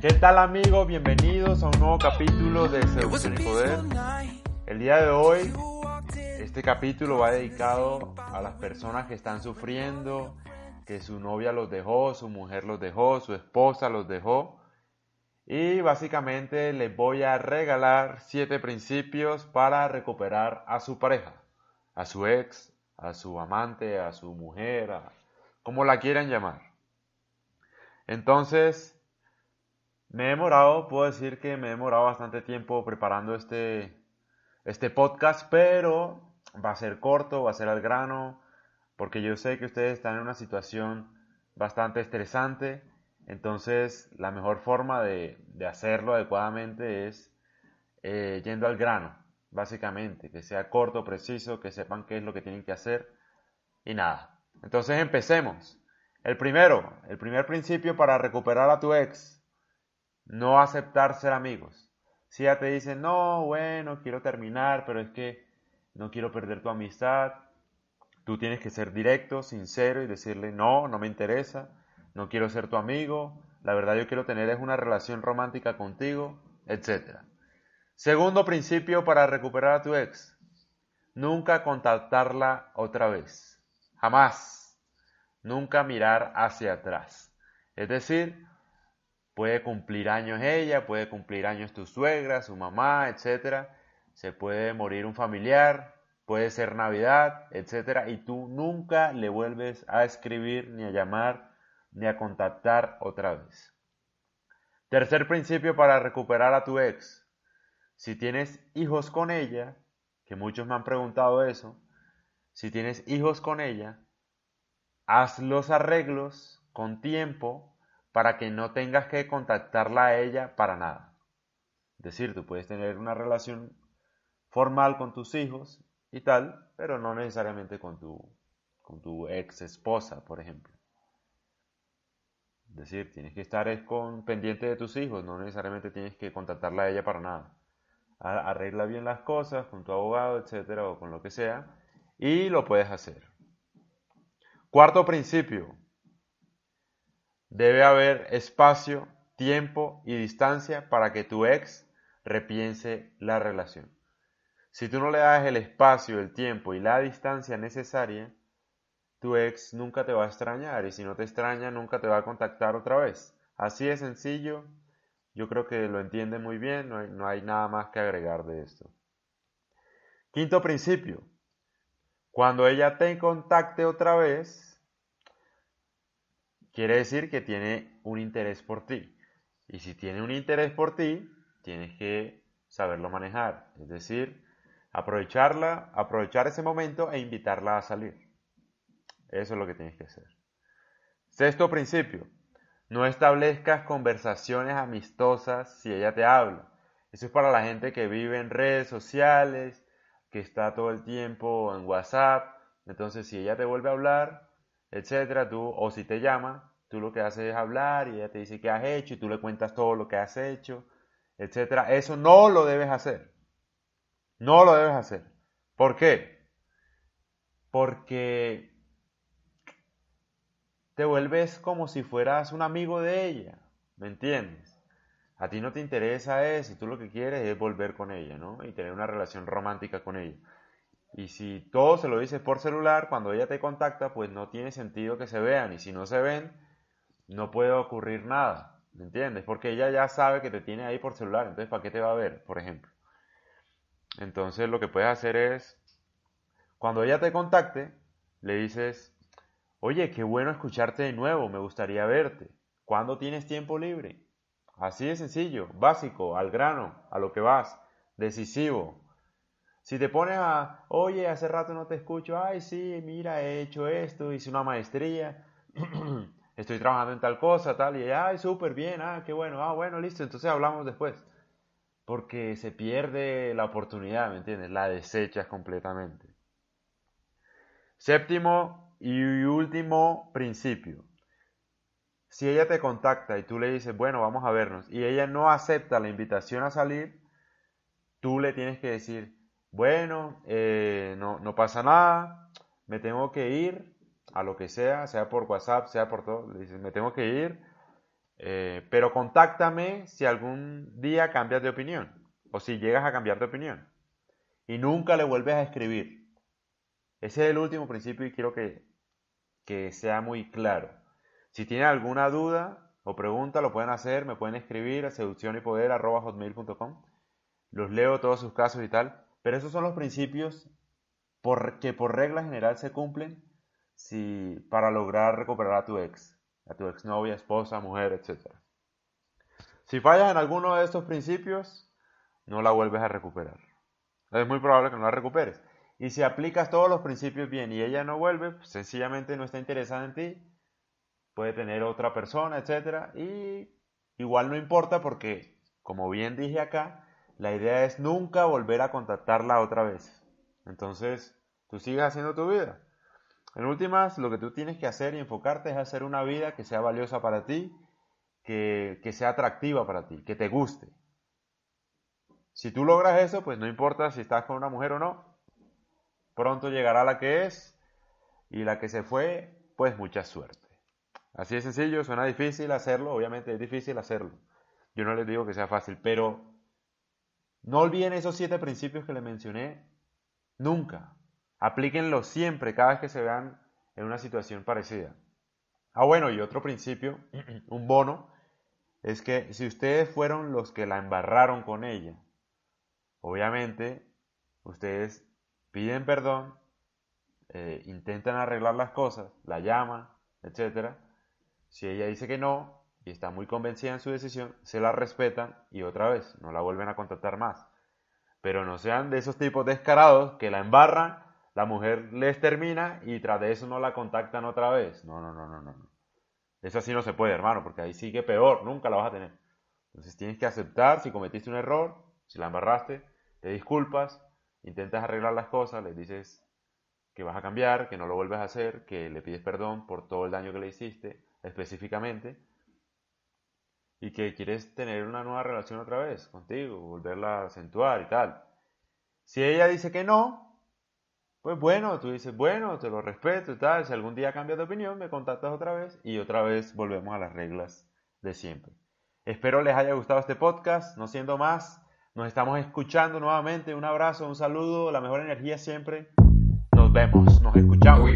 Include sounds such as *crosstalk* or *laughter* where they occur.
¿Qué tal amigos? Bienvenidos a un nuevo capítulo de Seducción y Poder. El día de hoy, este capítulo va dedicado a las personas que están sufriendo, que su novia los dejó, su mujer los dejó, su esposa los dejó. Y básicamente les voy a regalar siete principios para recuperar a su pareja, a su ex, a su amante, a su mujer, como la quieran llamar. Entonces, me he demorado, puedo decir que me he demorado bastante tiempo preparando este, este podcast, pero va a ser corto, va a ser al grano, porque yo sé que ustedes están en una situación bastante estresante, entonces la mejor forma de, hacerlo adecuadamente es eh, yendo al grano, básicamente, que sea corto, preciso, que sepan qué es lo que tienen que hacer y nada. Entonces empecemos. El primero, el primer principio para recuperar a tu ex, no aceptar ser amigos. Si ya te dicen, no, bueno, quiero terminar, pero es que no quiero perder tu amistad, tú tienes que ser directo, sincero y decirle, no, no me interesa, no quiero ser tu amigo, la verdad yo quiero tener es una relación romántica contigo, etc. Segundo principio para recuperar a tu ex, nunca contactarla otra vez, jamás, nunca mirar hacia atrás. Es decir, puede cumplir años ella, puede cumplir años tu suegra, su mamá, etc. Se puede morir un familiar, puede ser Navidad, etc. Y tú nunca le vuelves a escribir, ni a llamar, ni a contactar otra vez. Tercer principio para recuperar a tu ex. Si tienes hijos con ella, que muchos me han preguntado eso, si tienes hijos con ella, haz los arreglos con tiempo para que no tengas que contactarla a ella para nada. Es decir, tú puedes tener una relación formal con tus hijos y tal, pero no necesariamente con tu, con ex esposa, por ejemplo. Es decir, tienes que estar pendiente de tus hijos, no necesariamente tienes que contactarla a ella para nada. Arregla bien las cosas con tu abogado, etcétera, o con lo que sea, y lo puedes hacer. Cuarto principio, Debe haber espacio, tiempo y distancia para que tu ex repiense la relación. Si tú no le das el espacio, el tiempo y la distancia necesaria, tu ex nunca te va a extrañar y si no te extraña nunca te va a contactar otra vez. Así de sencillo, yo creo que lo entiende muy bien, no hay, no hay nada más que agregar de esto. Quinto principio, cuando ella te contacte otra vez, quiere decir que tiene un interés por ti. Y si tiene un interés por ti, tienes que saberlo manejar. Es decir, aprovecharla, aprovechar ese momento e invitarla a salir. Eso es lo que tienes que hacer. Sexto principio. No establezcas conversaciones amistosas si ella te habla. Eso es para la gente que vive en redes sociales, que está todo el tiempo en WhatsApp. Entonces, si ella te vuelve a hablar, etcétera, tú, o si te llama, tú lo que haces es hablar y ella te dice qué has hecho y tú le cuentas todo lo que has hecho, etcétera. Eso no lo debes hacer. No lo debes hacer. ¿Por qué? Porque te vuelves como si fueras un amigo de ella, ¿me entiendes? A ti no te interesa eso, tú lo que quieres es volver con ella, ¿no? Y tener una relación romántica con ella. Y si todo se lo dices por celular, cuando ella te contacta, pues no tiene sentido que se vean. Y si no se ven, no puede ocurrir nada. ¿Me entiendes? Porque ella ya sabe que te tiene ahí por celular. Entonces, ¿para qué te va a ver, por ejemplo? Entonces, lo que puedes hacer es, cuando ella te contacte, le dices, oye, qué bueno escucharte de nuevo, me gustaría verte. ¿Cuándo tienes tiempo libre? Así de sencillo, básico, al grano, a lo que vas, decisivo, si te pones a, oye, hace rato no te escucho, ay, sí, mira, he hecho esto, hice una maestría, *clears throat* estoy trabajando en tal cosa, tal, y ay, súper bien, ah, qué bueno, ah, bueno, listo, entonces hablamos después. Porque se pierde la oportunidad, ¿me entiendes? La desechas completamente. Séptimo y último principio. Si ella te contacta y tú le dices, bueno, vamos a vernos, y ella no acepta la invitación a salir, tú le tienes que decir, bueno, eh, no, no, pasa nada, me tengo que ir, a lo que sea, sea por WhatsApp, sea por todo. Le dices, me tengo que ir, eh, pero contáctame si algún día cambias de opinión o si llegas a cambiar de opinión. Y nunca le vuelves a escribir. Ese es el último principio y quiero que, que sea muy claro. Si tienen alguna duda o pregunta, lo pueden hacer, me pueden escribir a seducción. Los leo todos sus casos y tal. Pero esos son los principios que por regla general se cumplen si, para lograr recuperar a tu ex, a tu exnovia, esposa, mujer, etc. Si fallas en alguno de estos principios, no la vuelves a recuperar. Es muy probable que no la recuperes. Y si aplicas todos los principios bien y ella no vuelve, pues, sencillamente no está interesada en ti, puede tener otra persona, etc. Y igual no importa porque, como bien dije acá, la idea es nunca volver a contactarla otra vez. Entonces, tú sigues haciendo tu vida. En últimas, lo que tú tienes que hacer y enfocarte es hacer una vida que sea valiosa para ti, que sea atractiva para ti, que te guste. Si tú logras eso, pues no importa si estás con una mujer o no, pronto llegará la que es y la que se fue, pues mucha suerte. Así de sencillo, suena difícil hacerlo, obviamente es difícil hacerlo. Yo no les digo que sea fácil, pero no olviden esos siete principios que les mencioné nunca. Aplíquenlos siempre, cada vez que se vean en una situación parecida. Ah, bueno, y otro principio, *clears throat* un bono, es que si ustedes fueron los que la embarraron con ella, obviamente ustedes piden perdón, eh, intentan arreglar las cosas, la llaman, etc. Si ella dice que no y está muy convencida en su decisión, se la respetan y otra vez no la vuelven a contactar más. Pero no sean de esos tipos descarados que la embarran, la mujer les termina y tras de eso no la contactan otra vez. No, no, no, no, no. Eso así no se puede, hermano, porque ahí sigue peor, nunca la vas a tener. Entonces tienes que aceptar si cometiste un error, si la embarraste, te disculpas, intentas arreglar las cosas, le dices que vas a cambiar, que no lo vuelves a hacer, que le pides perdón por todo el daño que le hiciste específicamente y que quieres tener una nueva relación otra vez contigo, volverla a acentuar y tal. Si ella dice que no, pues bueno, tú dices, bueno, te lo respeto y tal, si algún día cambias de opinión, me contactas otra vez y otra vez volvemos a las reglas de siempre. Espero les haya gustado este podcast, no siendo más, nos estamos escuchando nuevamente. Un abrazo, un saludo, la mejor energía siempre. Nos vemos, nos escuchamos.